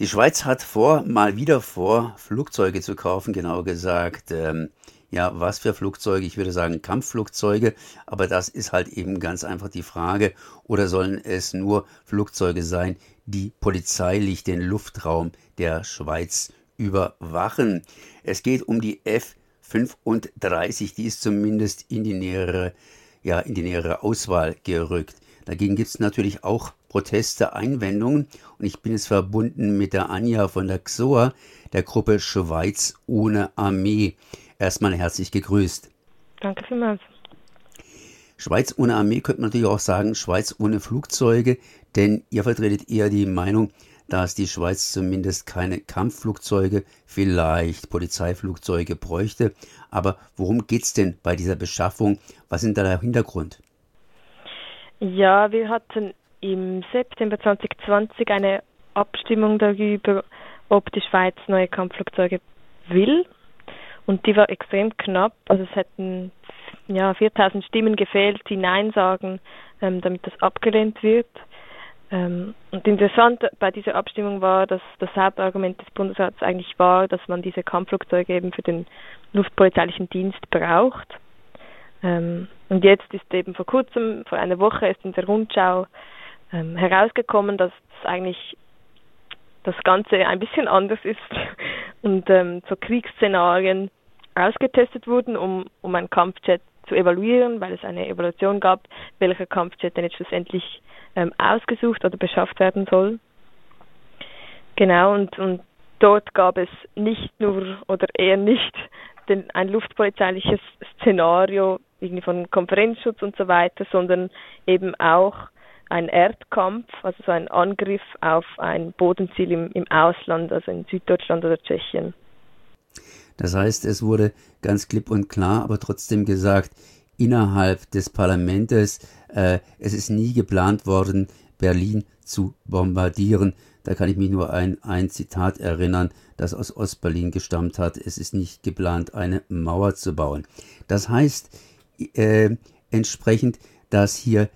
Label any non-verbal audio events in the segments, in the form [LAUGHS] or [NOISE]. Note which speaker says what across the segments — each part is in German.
Speaker 1: Die Schweiz hat vor, mal wieder vor, Flugzeuge zu kaufen, genauer gesagt. Ähm, ja, was für Flugzeuge? Ich würde sagen Kampfflugzeuge, aber das ist halt eben ganz einfach die Frage. Oder sollen es nur Flugzeuge sein, die polizeilich den Luftraum der Schweiz überwachen? Es geht um die F-35, die ist zumindest in die nähere, ja, in die nähere Auswahl gerückt. Dagegen gibt es natürlich auch Proteste, Einwendungen und ich bin jetzt verbunden mit der Anja von der XOA, der Gruppe Schweiz ohne Armee. Erstmal herzlich gegrüßt.
Speaker 2: Danke vielmals.
Speaker 1: Schweiz ohne Armee könnte man natürlich auch sagen, Schweiz ohne Flugzeuge, denn ihr vertretet eher die Meinung, dass die Schweiz zumindest keine Kampfflugzeuge, vielleicht Polizeiflugzeuge bräuchte. Aber worum geht es denn bei dieser Beschaffung? Was ist da der Hintergrund?
Speaker 2: Ja, wir hatten im September 2020 eine Abstimmung darüber, ob die Schweiz neue Kampfflugzeuge will. Und die war extrem knapp. Also es hätten ja 4000 Stimmen gefehlt, die Nein sagen, ähm, damit das abgelehnt wird. Ähm, und interessant bei dieser Abstimmung war, dass das Hauptargument des Bundesrats eigentlich war, dass man diese Kampfflugzeuge eben für den luftpolizeilichen Dienst braucht. Ähm, und jetzt ist eben vor kurzem, vor einer Woche, ist in der Rundschau ähm, herausgekommen, dass eigentlich das Ganze ein bisschen anders ist [LAUGHS] und ähm, so Kriegsszenarien ausgetestet wurden, um, um ein Kampfjet zu evaluieren, weil es eine Evaluation gab, welcher Kampfjet denn jetzt schlussendlich ähm, ausgesucht oder beschafft werden soll. Genau, und, und dort gab es nicht nur oder eher nicht [LAUGHS] den, ein luftpolizeiliches Szenario irgendwie von Konferenzschutz und so weiter, sondern eben auch ein Erdkampf, also so ein Angriff auf ein Bodenziel im, im Ausland, also in Süddeutschland oder Tschechien.
Speaker 1: Das heißt, es wurde ganz klipp und klar, aber trotzdem gesagt, innerhalb des Parlaments, äh, es ist nie geplant worden, Berlin zu bombardieren. Da kann ich mich nur an ein Zitat erinnern, das aus Ostberlin gestammt hat. Es ist nicht geplant, eine Mauer zu bauen. Das heißt äh, entsprechend, dass hier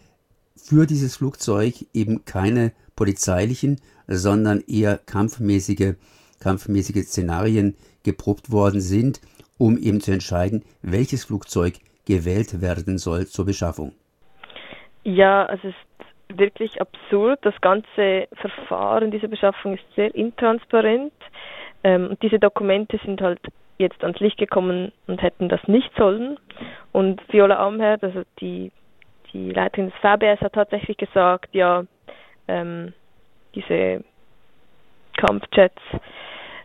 Speaker 1: für dieses Flugzeug eben keine polizeilichen, sondern eher kampfmäßige, kampfmäßige Szenarien geprobt worden sind, um eben zu entscheiden, welches Flugzeug gewählt werden soll zur Beschaffung.
Speaker 2: Ja, es ist wirklich absurd. Das ganze Verfahren dieser Beschaffung ist sehr intransparent. Ähm, diese Dokumente sind halt jetzt ans Licht gekommen und hätten das nicht sollen. Und Viola Amherd, also die die Leiterin des VBS hat tatsächlich gesagt, ja, ähm, diese Kampfjets,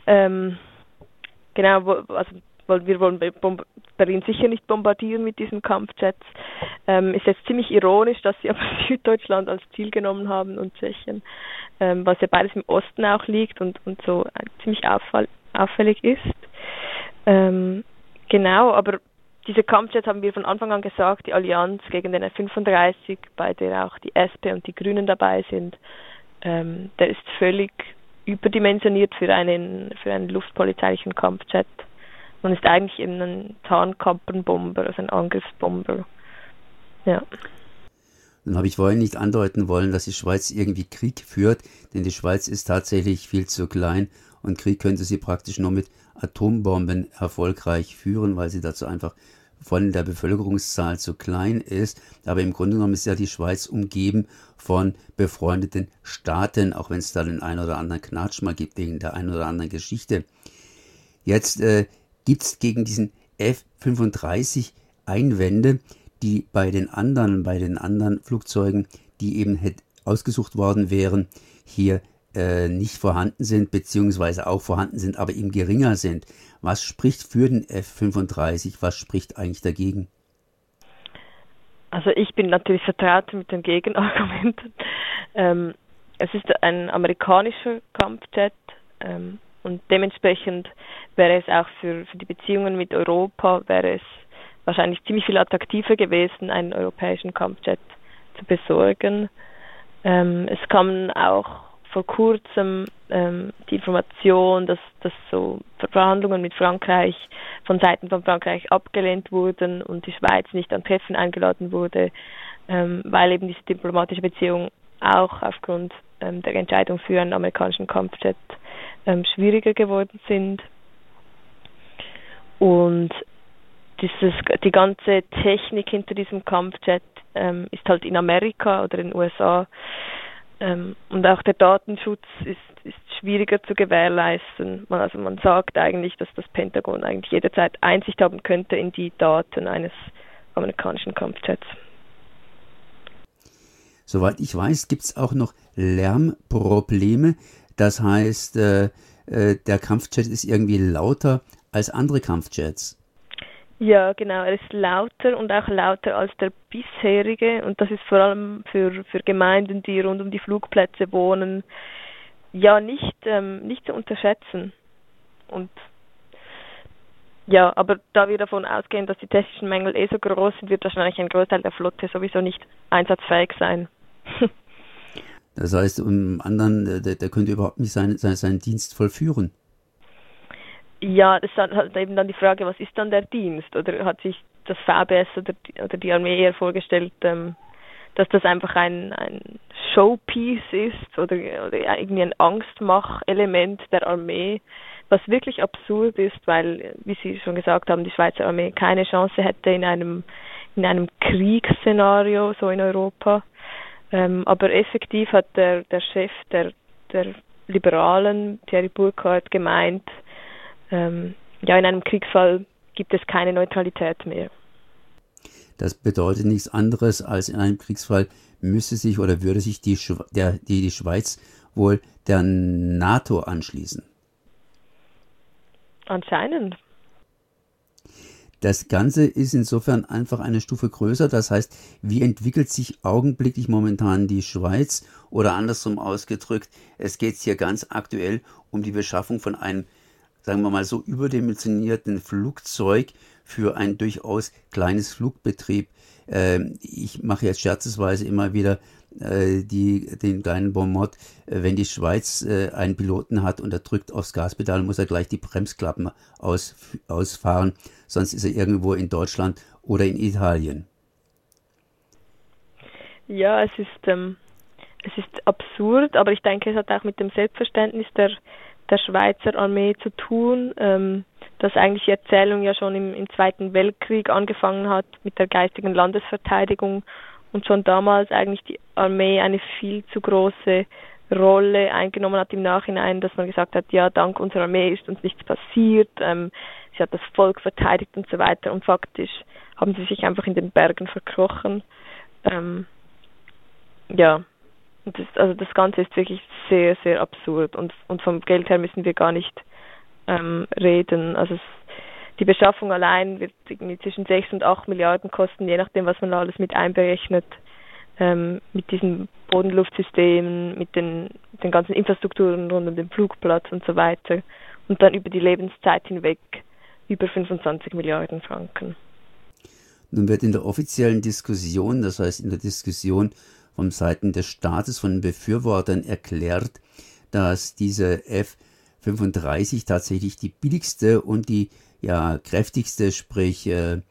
Speaker 2: ähm, genau, also wir wollen Berlin sicher nicht bombardieren mit diesen Kampfjets. Ähm, ist jetzt ziemlich ironisch, dass sie aber [LAUGHS] Süddeutschland als Ziel genommen haben und Tschechien, ähm, was ja beides im Osten auch liegt und, und so ziemlich auffall, auffällig ist. Ähm, genau, aber diese Kampfjets haben wir von Anfang an gesagt, die Allianz gegen den F-35, bei der auch die SP und die Grünen dabei sind, ähm, der ist völlig überdimensioniert für einen, für einen luftpolizeilichen Kampfjet. Man ist eigentlich eben ein Tarnkampenbomber, also ein Angriffsbomber. Ja.
Speaker 1: Nun habe ich vorhin nicht andeuten wollen, dass die Schweiz irgendwie Krieg führt, denn die Schweiz ist tatsächlich viel zu klein und Krieg könnte sie praktisch nur mit Atombomben erfolgreich führen, weil sie dazu einfach von der Bevölkerungszahl zu klein ist. Aber im Grunde genommen ist ja die Schweiz umgeben von befreundeten Staaten, auch wenn es da den einen oder anderen Knatsch mal gibt wegen der einen oder anderen Geschichte. Jetzt äh, gibt es gegen diesen F-35 Einwände, die bei den anderen, bei den anderen Flugzeugen, die eben ausgesucht worden wären, hier äh, nicht vorhanden sind, beziehungsweise auch vorhanden sind, aber eben geringer sind. Was spricht für den F-35? Was spricht eigentlich dagegen?
Speaker 2: Also ich bin natürlich vertraut mit den Gegenargumenten. Ähm, es ist ein amerikanischer Kampfjet ähm, und dementsprechend wäre es auch für, für die Beziehungen mit Europa, wäre es wahrscheinlich ziemlich viel attraktiver gewesen, einen europäischen Kampfjet zu besorgen. Ähm, es kamen auch vor kurzem ähm, die Information, dass, dass so Verhandlungen mit Frankreich von Seiten von Frankreich abgelehnt wurden und die Schweiz nicht an Treffen eingeladen wurde, ähm, weil eben diese diplomatische Beziehung auch aufgrund ähm, der Entscheidung für einen amerikanischen Kampfjet ähm, schwieriger geworden sind. Und dieses, die ganze Technik hinter diesem Kampfjet ähm, ist halt in Amerika oder in den USA ähm, und auch der Datenschutz ist, ist schwieriger zu gewährleisten. Man, also man sagt eigentlich, dass das Pentagon eigentlich jederzeit Einsicht haben könnte in die Daten eines amerikanischen Kampfjets.
Speaker 1: Soweit ich weiß, gibt es auch noch Lärmprobleme. Das heißt, äh, äh, der Kampfjet ist irgendwie lauter als andere Kampfjets.
Speaker 2: Ja, genau. Er ist lauter und auch lauter als der bisherige. Und das ist vor allem für, für Gemeinden, die rund um die Flugplätze wohnen, ja nicht, ähm, nicht zu unterschätzen. Und ja, aber da wir davon ausgehen, dass die technischen Mängel eh so groß sind, wird wahrscheinlich ein Großteil der Flotte sowieso nicht einsatzfähig sein. [LAUGHS]
Speaker 1: das heißt, um anderen, der, der könnte überhaupt nicht seinen, seinen Dienst vollführen.
Speaker 2: Ja, das ist halt eben dann die Frage, was ist dann der Dienst? Oder hat sich das VBS oder die, oder die Armee eher vorgestellt, ähm, dass das einfach ein, ein Showpiece ist oder, oder irgendwie ein Angstmachelement der Armee, was wirklich absurd ist, weil, wie Sie schon gesagt haben, die Schweizer Armee keine Chance hätte in einem, in einem Kriegsszenario so in Europa. Ähm, aber effektiv hat der, der Chef der, der Liberalen, Thierry Burkhardt, gemeint, ähm, ja, in einem Kriegsfall gibt es keine Neutralität mehr.
Speaker 1: Das bedeutet nichts anderes als in einem Kriegsfall müsse sich oder würde sich die, der, die, die Schweiz wohl der NATO anschließen.
Speaker 2: Anscheinend.
Speaker 1: Das Ganze ist insofern einfach eine Stufe größer. Das heißt, wie entwickelt sich augenblicklich momentan die Schweiz? Oder andersrum ausgedrückt, es geht hier ganz aktuell um die Beschaffung von einem sagen wir mal so, überdimensionierten Flugzeug für ein durchaus kleines Flugbetrieb. Ähm, ich mache jetzt scherzesweise immer wieder äh, die, den kleinen Bonmot, äh, wenn die Schweiz äh, einen Piloten hat und er drückt aufs Gaspedal, muss er gleich die Bremsklappen aus, ausfahren, sonst ist er irgendwo in Deutschland oder in Italien.
Speaker 2: Ja, es ist, ähm, es ist absurd, aber ich denke, es hat auch mit dem Selbstverständnis der der Schweizer Armee zu tun, ähm, dass eigentlich die Erzählung ja schon im, im Zweiten Weltkrieg angefangen hat mit der geistigen Landesverteidigung und schon damals eigentlich die Armee eine viel zu große Rolle eingenommen hat im Nachhinein, dass man gesagt hat, ja, dank unserer Armee ist uns nichts passiert, ähm, sie hat das Volk verteidigt und so weiter und faktisch haben sie sich einfach in den Bergen verkrochen. Ähm, ja, das, also das Ganze ist wirklich sehr, sehr absurd und, und vom Geld her müssen wir gar nicht ähm, reden. Also es, die Beschaffung allein wird zwischen 6 und 8 Milliarden kosten, je nachdem, was man alles mit einberechnet. Ähm, mit diesen Bodenluftsystemen, mit den, den ganzen Infrastrukturen rund um den Flugplatz und so weiter. Und dann über die Lebenszeit hinweg über 25 Milliarden Franken.
Speaker 1: Nun wird in der offiziellen Diskussion, das heißt in der Diskussion von Seiten des Staates, von Befürwortern erklärt, dass diese F-35 tatsächlich die billigste und die ja, kräftigste, sprich äh,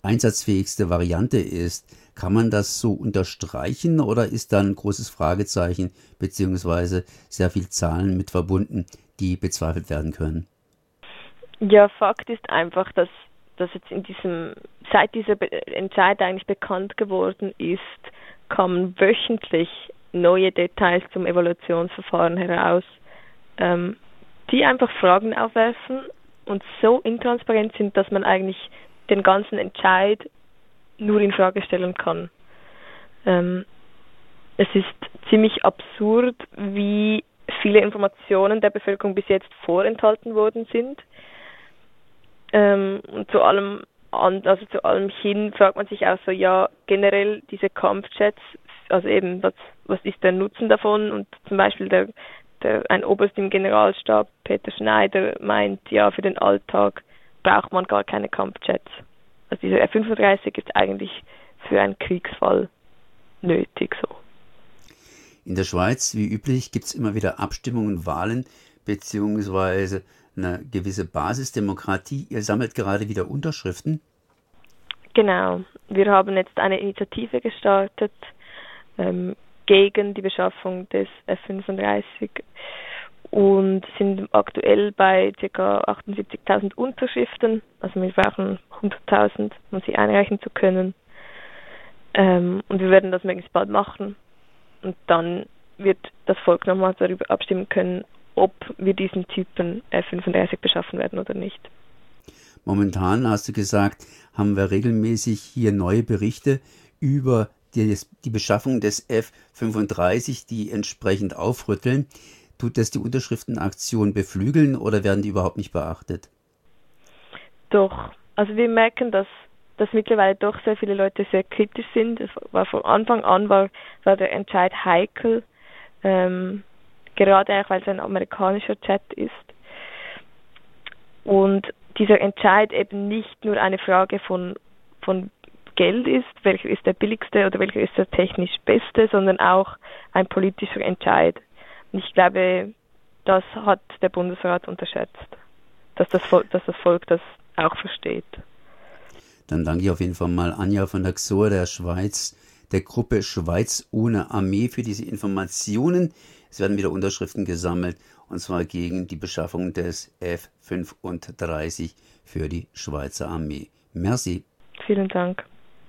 Speaker 1: einsatzfähigste Variante ist. Kann man das so unterstreichen oder ist da ein großes Fragezeichen beziehungsweise sehr viel Zahlen mit verbunden, die bezweifelt werden können?
Speaker 2: Ja, Fakt ist einfach, dass, dass jetzt in diesem, seit dieser Entscheid eigentlich bekannt geworden ist, kommen wöchentlich neue Details zum Evaluationsverfahren heraus, ähm, die einfach Fragen aufwerfen und so intransparent sind, dass man eigentlich den ganzen Entscheid nur in Frage stellen kann. Ähm, es ist ziemlich absurd, wie viele Informationen der Bevölkerung bis jetzt vorenthalten worden sind. Ähm, und zu allem und also zu allem hin fragt man sich auch so, ja, generell diese Kampfjets, also eben, was, was ist der Nutzen davon? Und zum Beispiel der, der, ein Oberst im Generalstab, Peter Schneider, meint, ja, für den Alltag braucht man gar keine Kampfjets. Also dieser F-35 ist eigentlich für einen Kriegsfall nötig so.
Speaker 1: In der Schweiz, wie üblich, gibt es immer wieder Abstimmungen, Wahlen, beziehungsweise eine gewisse Basisdemokratie. Ihr sammelt gerade wieder Unterschriften.
Speaker 2: Genau. Wir haben jetzt eine Initiative gestartet ähm, gegen die Beschaffung des F-35 und sind aktuell bei ca. 78.000 Unterschriften. Also wir brauchen 100.000, um sie einreichen zu können. Ähm, und wir werden das möglichst bald machen. Und dann wird das Volk nochmal darüber abstimmen können, ob wir diesen Typen F-35 beschaffen werden oder nicht.
Speaker 1: Momentan, hast du gesagt, haben wir regelmäßig hier neue Berichte über die, die Beschaffung des F-35, die entsprechend aufrütteln. Tut das die Unterschriftenaktion beflügeln oder werden die überhaupt nicht beachtet?
Speaker 2: Doch, also wir merken, dass, dass mittlerweile doch sehr viele Leute sehr kritisch sind. Es war von Anfang an war, war der Entscheid heikel, ähm, gerade auch weil es ein amerikanischer Chat ist. Und dieser Entscheid eben nicht nur eine Frage von, von Geld ist, welcher ist der billigste oder welcher ist der technisch beste, sondern auch ein politischer Entscheid. Und ich glaube, das hat der Bundesrat unterschätzt, dass das, Volk, dass das Volk das auch versteht.
Speaker 1: Dann danke ich auf jeden Fall mal Anja von der XOR der Schweiz, der Gruppe Schweiz ohne Armee für diese Informationen. Es werden wieder Unterschriften gesammelt und zwar gegen die Beschaffung des F-35 für die Schweizer Armee. Merci.
Speaker 2: Vielen Dank.